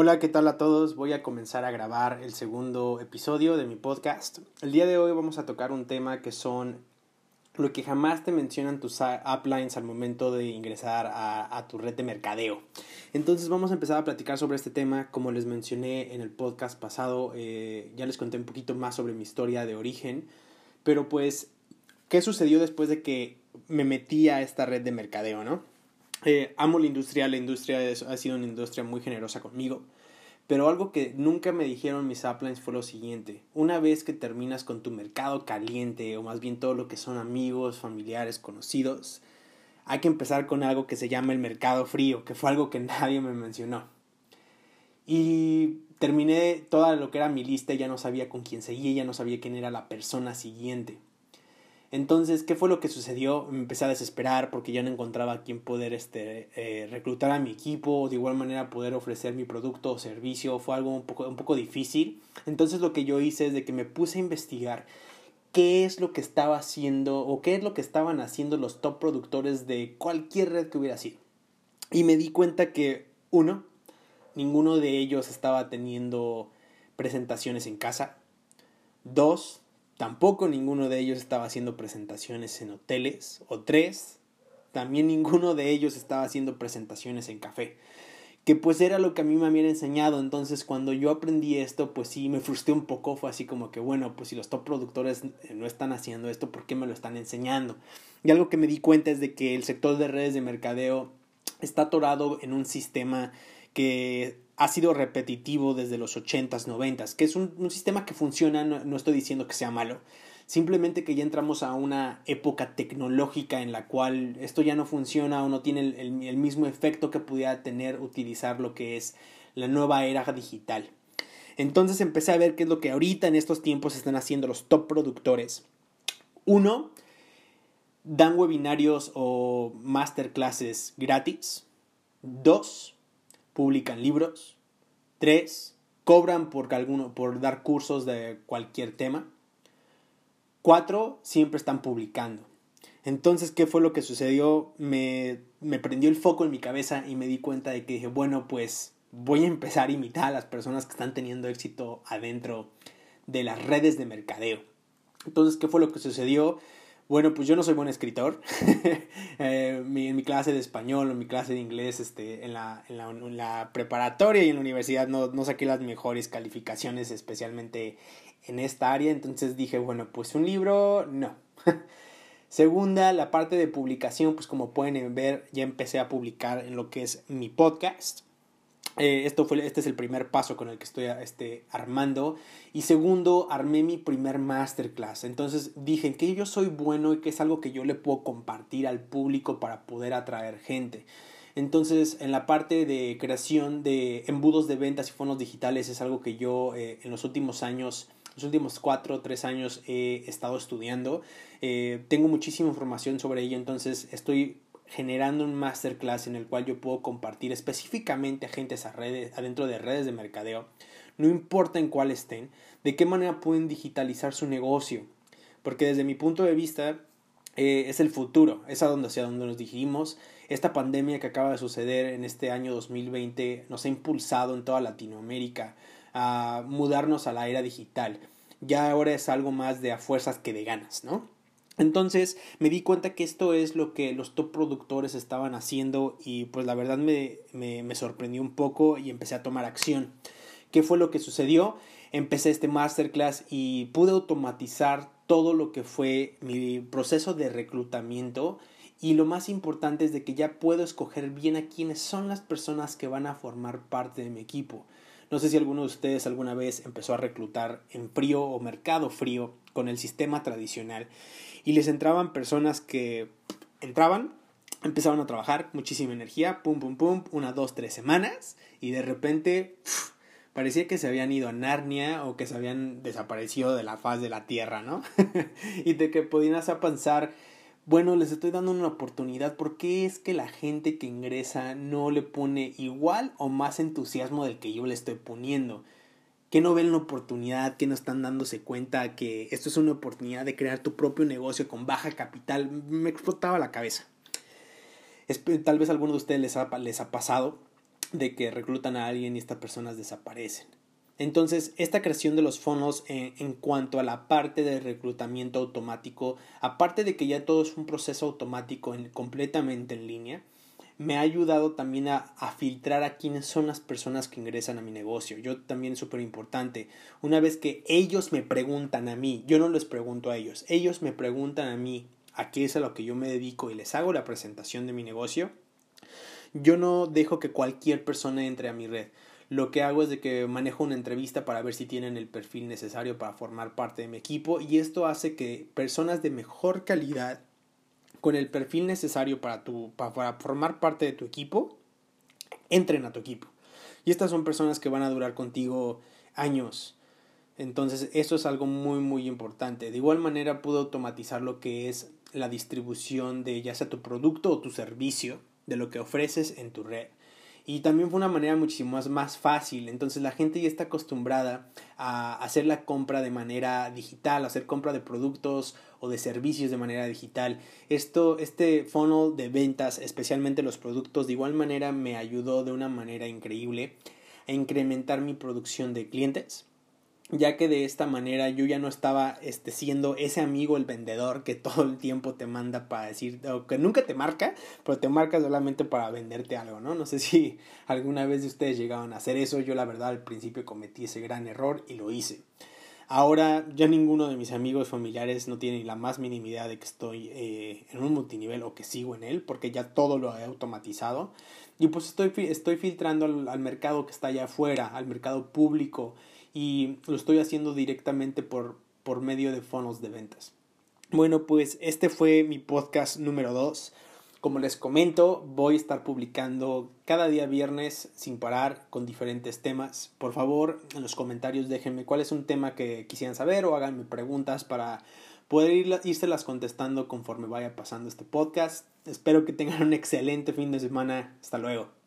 Hola, ¿qué tal a todos? Voy a comenzar a grabar el segundo episodio de mi podcast. El día de hoy vamos a tocar un tema que son lo que jamás te mencionan tus uplines al momento de ingresar a, tu red de mercadeo. Entonces vamos a empezar a platicar sobre este tema. Como les mencioné en el podcast pasado, eh, ya les conté un poquito más sobre mi historia de origen. Pero pues, ¿qué sucedió después de que me metí a esta red de mercadeo, no? Eh, amo la industria, la industria ha sido una industria muy generosa conmigo. Pero algo que nunca me dijeron mis uplines fue lo siguiente. Una vez que terminas con tu mercado caliente, o más bien todo lo que son amigos, familiares, conocidos, hay que empezar con algo que se llama el mercado frío, que fue algo que nadie me mencionó. Y terminé toda lo que era mi lista ya no sabía con quién seguía, ya no sabía quién era la persona siguiente. Entonces, ¿qué fue lo que sucedió? Me empecé a desesperar porque ya no encontraba a quién poder este, eh, reclutar a mi equipo, de igual manera poder ofrecer mi producto o servicio, fue algo un poco, un poco difícil. Entonces lo que yo hice es de que me puse a investigar qué es lo que estaba haciendo o qué es lo que estaban haciendo los top productores de cualquier red que hubiera sido. Y me di cuenta que, uno, ninguno de ellos estaba teniendo presentaciones en casa. Dos, Tampoco ninguno de ellos estaba haciendo presentaciones en hoteles. O tres, también ninguno de ellos estaba haciendo presentaciones en café. Que pues era lo que a mí me habían enseñado. Entonces cuando yo aprendí esto, pues sí, me frustré un poco. Fue así como que, bueno, pues si los top productores eh, no están haciendo esto, ¿por qué me lo están enseñando? Y algo que me di cuenta es de que el sector de redes de mercadeo está atorado en un sistema que ha sido repetitivo desde los 80s, 90s, que es un, sistema que funciona, no, estoy diciendo que sea malo, simplemente que ya entramos a una época tecnológica en la cual esto ya no funciona o no tiene el, el mismo efecto que pudiera tener utilizar lo que es la nueva era digital. Entonces empecé a ver qué es lo que ahorita en estos tiempos están haciendo los top productores. Uno, dan webinarios o masterclasses gratis. Dos, publican libros. Tres, cobran por, alguno, por dar cursos de cualquier tema. Cuatro, siempre están publicando. Entonces, ¿qué fue lo que sucedió? Me, me prendió el foco en mi cabeza y me di cuenta de que dije, bueno, pues voy a empezar a imitar a las personas que están teniendo éxito adentro de las redes de mercadeo. Entonces, ¿qué fue lo que sucedió? Bueno, pues yo no soy buen escritor. eh, en mi clase de español o mi clase de inglés, este, en, la, en, la, en la preparatoria y en la universidad no, no saqué las mejores calificaciones, especialmente en esta área. Entonces dije, bueno, pues un libro, no. Segunda, la parte de publicación, pues como pueden ver, ya empecé a publicar en lo que es mi podcast. Eh, esto fue, este es el primer paso con el que estoy este, armando. Y segundo, armé mi primer masterclass. Entonces dije que yo soy bueno y que es algo que yo le puedo compartir al público para poder atraer gente. Entonces, en la parte de creación de embudos de ventas y fondos digitales es algo que yo eh, en los últimos años, los últimos cuatro o tres años he estado estudiando. Eh, tengo muchísima información sobre ello, entonces estoy generando un masterclass en el cual yo puedo compartir específicamente a redes, adentro de redes de mercadeo, no importa en cuál estén, de qué manera pueden digitalizar su negocio. Porque desde mi punto de vista eh, es el futuro, es a donde, hacia donde nos dirigimos. Esta pandemia que acaba de suceder en este año 2020 nos ha impulsado en toda Latinoamérica a mudarnos a la era digital. Ya ahora es algo más de a fuerzas que de ganas, ¿no? Entonces me di cuenta que esto es lo que los top productores estaban haciendo y pues la verdad me, me, sorprendió un poco y empecé a tomar acción. ¿Qué fue lo que sucedió? Empecé este masterclass y pude automatizar todo lo que fue mi proceso de reclutamiento y lo más importante es de que ya puedo escoger bien a quiénes son las personas que van a formar parte de mi equipo. No sé si alguno de ustedes alguna vez empezó a reclutar en frío o mercado frío con el sistema tradicional y les entraban personas que entraban, empezaban a trabajar, muchísima energía, pum, pum, pum, una, dos, tres semanas y de repente parecía que se habían ido a Narnia o que se habían desaparecido de la faz de la Tierra, ¿no? y de que podías pensar, bueno, les estoy dando una oportunidad, ¿por qué es que la gente que ingresa no le pone igual o más entusiasmo del que yo le estoy poniendo? Que no ven la oportunidad, que no están dándose cuenta que esto es una oportunidad de crear tu propio negocio con baja capital. Me explotaba la cabeza. tal vez a alguno de ustedes les ha, les ha pasado. de que reclutan a alguien y estas personas desaparecen. Entonces, esta creación de los fondos en, cuanto a la parte de reclutamiento automático, aparte de que ya todo es un proceso automático completamente en línea, me ha ayudado también a, a, filtrar a quiénes son las personas que ingresan a mi negocio. Yo también es súper importante. Una vez que ellos me preguntan a mí, yo no les pregunto a ellos, ellos me preguntan a mí a qué es a lo que yo me dedico y les hago la presentación de mi negocio, yo no dejo que cualquier persona entre a mi red. Lo que hago es de que manejo una entrevista para ver si tienen el perfil necesario para formar parte de mi equipo y esto hace que personas de mejor calidad con el perfil necesario para, tu, para formar parte de tu equipo entren a tu equipo. Y estas son personas que van a durar contigo años. Entonces, eso es algo muy, muy importante. De igual manera, puedo automatizar lo que es la distribución de ya sea tu producto o tu servicio, de lo que ofreces en tu red. Y también fue una manera muchísimo más, más fácil. Entonces la gente ya está acostumbrada a hacer la compra de manera digital, a hacer compra de productos o de servicios de manera digital. Esto, este funnel de ventas, especialmente los productos, de igual manera me ayudó de una manera increíble a incrementar mi producción de clientes ya que de esta manera yo ya no estaba este, siendo ese amigo el vendedor que todo el tiempo te manda para decir, o que nunca te marca, pero te marca solamente para venderte algo, ¿no? No sé si alguna vez de ustedes llegaban a hacer eso, yo la verdad al principio cometí ese gran error y lo hice. Ahora ya ninguno de mis amigos familiares no tiene la más mínima idea de que estoy eh, en un multinivel o que sigo en él, porque ya todo lo he automatizado. Y pues estoy, estoy filtrando al, mercado que está allá afuera, al mercado público, y lo estoy haciendo directamente por, por medio de fondos de ventas. Bueno, pues este fue mi podcast número 2. Como les comento, voy a estar publicando cada día viernes sin parar con diferentes temas. Por favor, en los comentarios déjenme cuál es un tema que quisieran saber o háganme preguntas para poder ir, las contestando conforme vaya pasando este podcast. Espero que tengan un excelente fin de semana. Hasta luego.